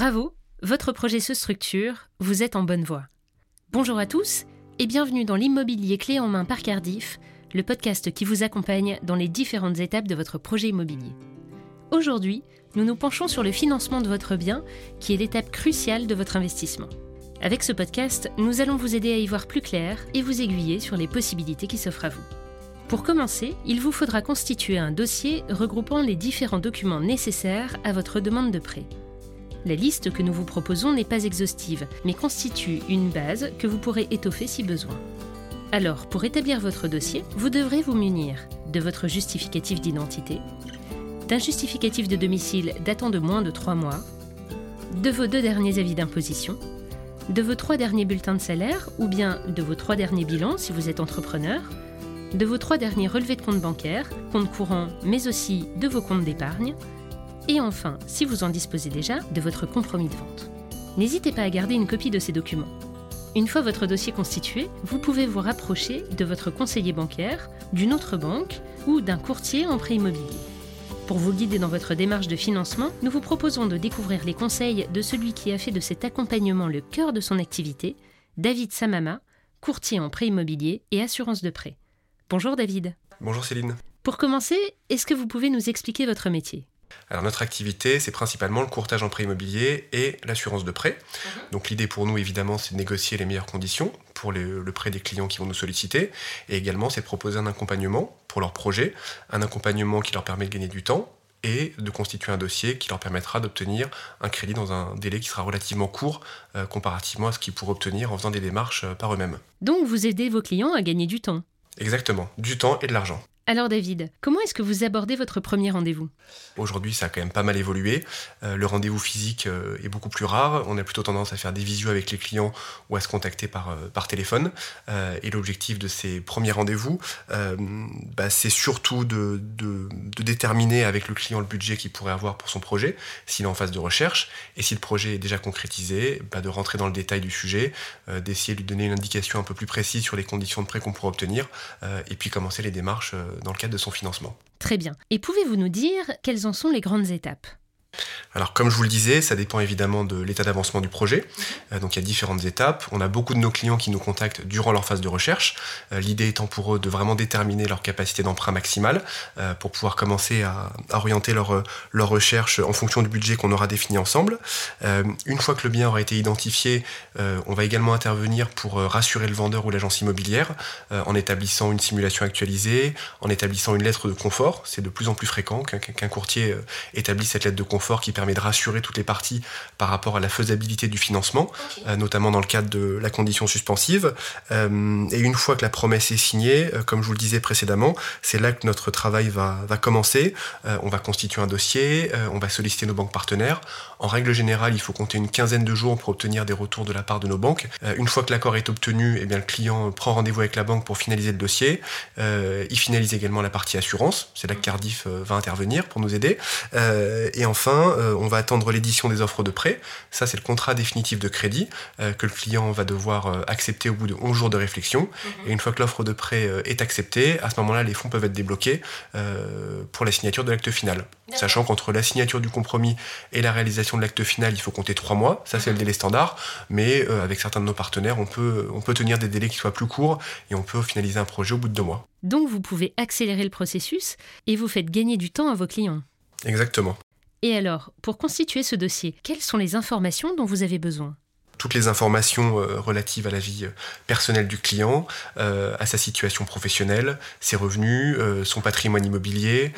Bravo, votre projet se structure, vous êtes en bonne voie. Bonjour à tous et bienvenue dans l'immobilier clé en main par Cardiff, le podcast qui vous accompagne dans les différentes étapes de votre projet immobilier. Aujourd'hui, nous nous penchons sur le financement de votre bien, qui est l'étape cruciale de votre investissement. Avec ce podcast, nous allons vous aider à y voir plus clair et vous aiguiller sur les possibilités qui s'offrent à vous. Pour commencer, il vous faudra constituer un dossier regroupant les différents documents nécessaires à votre demande de prêt. La liste que nous vous proposons n'est pas exhaustive, mais constitue une base que vous pourrez étoffer si besoin. Alors, pour établir votre dossier, vous devrez vous munir de votre justificatif d'identité, d'un justificatif de domicile datant de moins de 3 mois, de vos deux derniers avis d'imposition, de vos trois derniers bulletins de salaire ou bien de vos trois derniers bilans si vous êtes entrepreneur, de vos trois derniers relevés de compte bancaire, compte courant, mais aussi de vos comptes d'épargne, et enfin, si vous en disposez déjà, de votre compromis de vente. N'hésitez pas à garder une copie de ces documents. Une fois votre dossier constitué, vous pouvez vous rapprocher de votre conseiller bancaire, d'une autre banque ou d'un courtier en prêt immobilier. Pour vous guider dans votre démarche de financement, nous vous proposons de découvrir les conseils de celui qui a fait de cet accompagnement le cœur de son activité, David Samama, courtier en prêt immobilier et assurance de prêt. Bonjour David. Bonjour Céline. Pour commencer, est-ce que vous pouvez nous expliquer votre métier? Alors notre activité, c'est principalement le courtage en prêt immobilier et l'assurance de prêt. Mhm. Donc l'idée pour nous, évidemment, c'est de négocier les meilleures conditions pour le prêt des clients qui vont nous solliciter. Et également, c'est de proposer un accompagnement pour leur projet, un accompagnement qui leur permet de gagner du temps et de constituer un dossier qui leur permettra d'obtenir un crédit dans un délai qui sera relativement court euh, comparativement à ce qu'ils pourraient obtenir en faisant des démarches euh, par eux-mêmes. Donc vous aidez vos clients à gagner du temps Exactement, du temps et de l'argent. Alors David, comment est-ce que vous abordez votre premier rendez-vous? Aujourd'hui, ça a quand même pas mal évolué. Euh, le rendez-vous physique euh, est beaucoup plus rare. On a plutôt tendance à faire des visios avec les clients ou à se contacter par, euh, téléphone. et l'objectif de ces premiers rendez-vous, bah, c'est surtout de, de, déterminer avec le client le budget qu'il pourrait avoir pour son projet, s'il est en phase de recherche. Et si le projet est déjà concrétisé, bah, de rentrer dans le détail du sujet, d'essayer de lui donner une indication un peu plus précise sur les conditions de prêt qu'on pourrait obtenir, et puis commencer les démarches dans le cadre de son financement. Très bien. Et pouvez-vous nous dire quelles en sont les grandes étapes? Alors comme je vous le disais, ça dépend évidemment de l'état d'avancement du projet. Euh, donc il y a différentes étapes. On a beaucoup de nos clients qui nous contactent durant leur phase de recherche. Euh, l'idée étant pour eux de vraiment déterminer leur capacité d'emprunt maximale euh, pour pouvoir commencer à, orienter leur, leur recherche en fonction du budget qu'on aura défini ensemble. une fois que le bien aura été identifié, on va également intervenir pour rassurer le vendeur ou l'agence immobilière en établissant une simulation actualisée, en établissant une lettre de confort. C'est de plus en plus fréquent qu'un courtier établisse cette lettre de confort qui permet de rassurer toutes les parties par rapport à la faisabilité du financement, euh, notamment dans le cadre de la condition suspensive. Euh, et une fois que la promesse est signée, euh, comme je vous le disais précédemment, c'est là que notre travail va, va commencer. on va constituer un dossier, on va solliciter nos banques partenaires. En règle générale, il faut compter une quinzaine de jours pour obtenir des retours de la part de nos banques. une fois que l'accord est obtenu, eh bien, le client prend rendez-vous avec la banque pour finaliser le dossier. il finalise également la partie assurance. C'est là que Cardiff va intervenir pour nous aider. et enfin, euh, on va attendre l'édition des offres de prêt. Ça, c'est le contrat définitif de crédit euh, que le client va devoir euh, accepter au bout de 11 jours de réflexion. Mhm. Et une fois que l'offre de prêt est acceptée, à ce moment-là, les fonds peuvent être débloqués pour la signature de l'acte final. Sachant qu'entre la signature du compromis et la réalisation de l'acte final, il faut compter 3 mois. Ça, c'est le mhm. délai standard. Mais avec certains de nos partenaires, on peut, on peut tenir des délais qui soient plus courts et on peut finaliser un projet au bout de 2 mois. Donc, vous pouvez accélérer le processus et vous faites gagner du temps à vos clients. Exactement. Et alors, pour constituer ce dossier, quelles sont les informations dont vous avez besoin? Toutes les informations euh, relatives à la vie euh, personnelle du client, euh, à sa situation professionnelle, ses revenus, son patrimoine immobilier,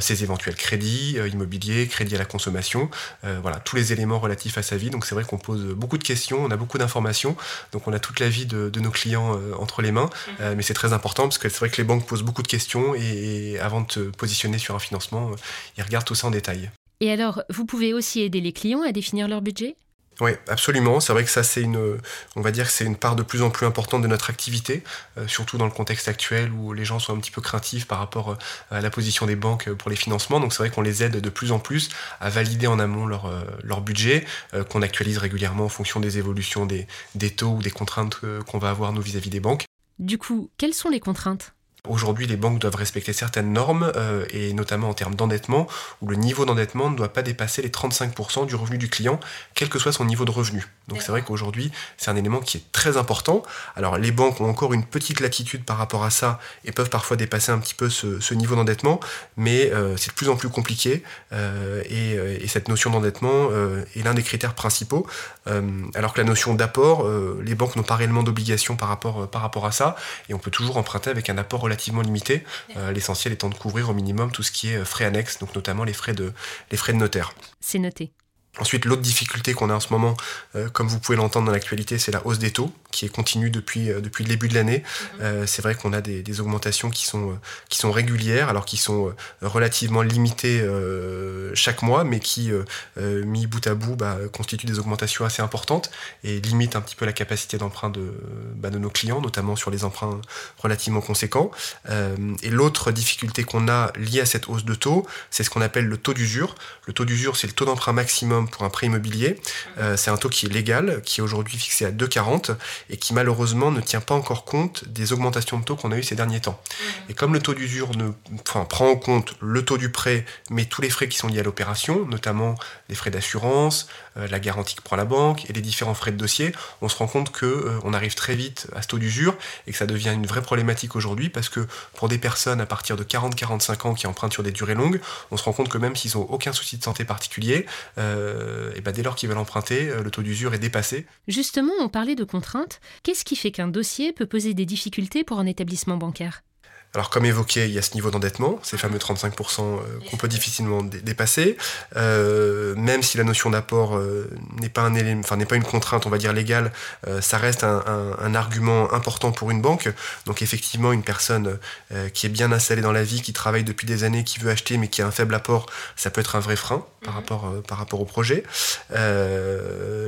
ses éventuels crédits immobiliers, crédits à la consommation, voilà, tous les éléments relatifs à sa vie. Donc c'est vrai qu'on pose beaucoup de questions, on a beaucoup d'informations, donc on a toute la vie de, nos clients entre les mains, mhm. mais c'est très important parce que c'est vrai que les banques posent beaucoup de questions et, avant de te positionner sur un financement, ils regardent tout ça en détail. Et alors, vous pouvez aussi aider les clients à définir leur budget? Oui, absolument. C'est vrai que ça, c'est une, on va dire que c'est une part de plus en plus importante de notre activité, euh, surtout dans le contexte actuel où les gens sont un petit peu craintifs par rapport euh, à la position des banques pour les financements. Donc c'est vrai qu'on les aide de plus en plus à valider en amont leur, euh, leur budget, qu'on actualise régulièrement en fonction des évolutions des, des taux ou des contraintes qu'on va avoir nous vis-à-vis des banques. Du coup, quelles sont les contraintes? Aujourd'hui, les banques doivent respecter certaines normes, euh, et notamment en termes d'endettement, où le niveau d'endettement ne doit pas dépasser les 35% du revenu du client, quel que soit son niveau de revenu. Donc c'est vrai qu'aujourd'hui, c'est un élément qui est très important. Alors les banques ont encore une petite latitude par rapport à ça et peuvent parfois dépasser un petit peu ce, niveau d'endettement, mais euh, c'est de plus en plus compliqué euh, et, cette notion d'endettement est l'un des critères principaux. alors que la notion d'apport, les banques n'ont pas réellement d'obligation par rapport, par rapport à ça et on peut toujours emprunter avec un apport relativement limité, l'essentiel étant de couvrir au minimum tout ce qui est frais annexes, donc notamment les frais de, les frais de notaire. C'est noté. Ensuite, l'autre difficulté qu'on a en ce moment, euh, comme vous pouvez l'entendre dans l'actualité, c'est la hausse des taux, qui est continue depuis, euh, depuis le début de l'année. Mhm. Euh, c'est vrai qu'on a des, augmentations qui sont, qui sont régulières, alors qui sont relativement limitées chaque mois, mais qui, mis bout à bout, bah, constituent des augmentations assez importantes et limitent un petit peu la capacité d'emprunt de, bah, de nos clients, notamment sur les emprunts relativement conséquents. et l'autre difficulté qu'on a liée à cette hausse de taux, c'est ce qu'on appelle le taux d'usure. Le taux d'usure, c'est le taux d'emprunt maximum pour un prêt immobilier. Euh, c'est un taux qui est légal, qui est aujourd'hui fixé à 2,40 et qui malheureusement ne tient pas encore compte des augmentations de taux qu'on a eu ces derniers temps. Et comme le taux d'usure ne, enfin, prend en compte le taux du prêt, mais tous les frais qui sont liés à l'opération, notamment les frais d'assurance, euh, la garantie que prend la banque et les différents frais de dossier, on se rend compte que euh, on arrive très vite à ce taux d'usure et que ça devient une vraie problématique aujourd'hui parce que pour des personnes à partir de 40-45 ans qui empruntent sur des durées longues, on se rend compte que même s'ils n'ont aucun souci de santé particulier, euh, et ben dès lors qu'ils veulent emprunter, le taux d'usure est dépassé. Justement, on parlait de contraintes. Qu'est-ce qui fait qu'un dossier peut poser des difficultés pour un établissement bancaire? Alors comme évoqué, il y a ce niveau d'endettement, ces fameux 35% euh, qu'on peut difficilement dépasser, euh, même si la notion d'apport euh, n'est pas un élément, enfin n'est pas une contrainte, on va dire légale, ça reste un, argument important pour une banque. Donc effectivement, une personne qui est bien installée dans la vie, qui travaille depuis des années, qui veut acheter mais qui a un faible apport, ça peut être un vrai frein par mhm. rapport par rapport au projet.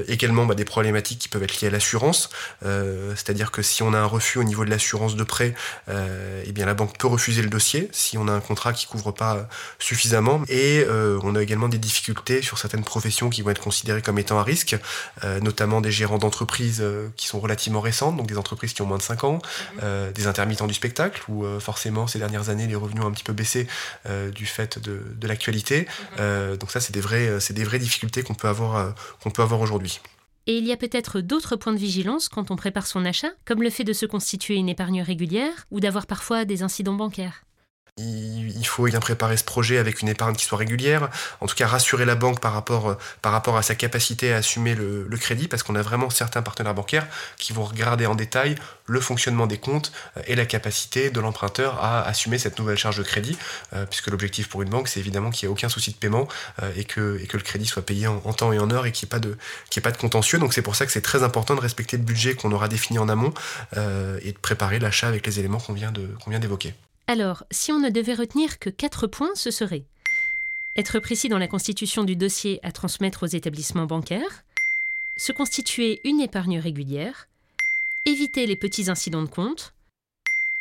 également, bah, des problématiques qui peuvent être liées à l'assurance, c'est-à-dire que si on a un refus au niveau de l'assurance de prêt, eh bien la banque peut refuser le dossier si on a un contrat qui couvre pas suffisamment. Et euh, on a également des difficultés sur certaines professions qui vont être considérées comme étant à risque, euh, notamment des gérants d'entreprises euh, qui sont relativement récentes, donc des entreprises qui ont moins de 5 ans, mhm. des intermittents du spectacle, où forcément ces dernières années les revenus ont un petit peu baissé du fait de, de l'actualité. Mhm. donc ça c'est des, vraies, des vraies difficultés qu'on peut avoir, qu'on peut avoir aujourd'hui. Et il y a peut-être d'autres points de vigilance quand on prépare son achat, comme le fait de se constituer une épargne régulière ou d'avoir parfois des incidents bancaires il faut bien préparer ce projet avec une épargne qui soit régulière, en tout cas rassurer la banque par rapport, par rapport à sa capacité à assumer le, crédit, parce qu'on a vraiment certains partenaires bancaires qui vont regarder en détail le fonctionnement des comptes euh, et la capacité de l'emprunteur à assumer cette nouvelle charge de crédit, euh, puisque l'objectif pour une banque, c'est évidemment qu'il n'y ait aucun souci de paiement euh, et, que, le crédit soit payé en, temps et en heure et qu'il n'y ait pas de contentieux. Donc c'est pour ça que c'est très important de respecter le budget qu'on aura défini en amont et de préparer l'achat avec les éléments qu'on vient d'évoquer. Alors, si on ne devait retenir que quatre points, ce serait être précis dans la constitution du dossier à transmettre aux établissements bancaires, se constituer une épargne régulière, éviter les petits incidents de compte,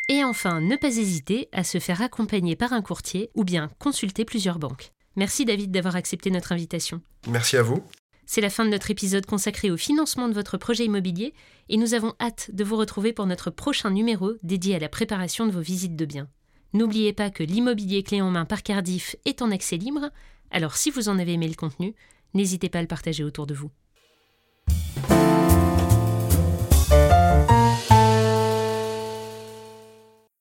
et enfin ne pas hésiter à se faire accompagner par un courtier ou bien consulter plusieurs banques. Merci David d'avoir accepté notre invitation. Merci à vous. C'est la fin de notre épisode consacré au financement de votre projet immobilier et nous avons hâte de vous retrouver pour notre prochain numéro dédié à la préparation de vos visites de biens. N'oubliez pas que l'immobilier clé en main par Cardiff est en accès libre, alors si vous en avez aimé le contenu, n'hésitez pas à le partager autour de vous.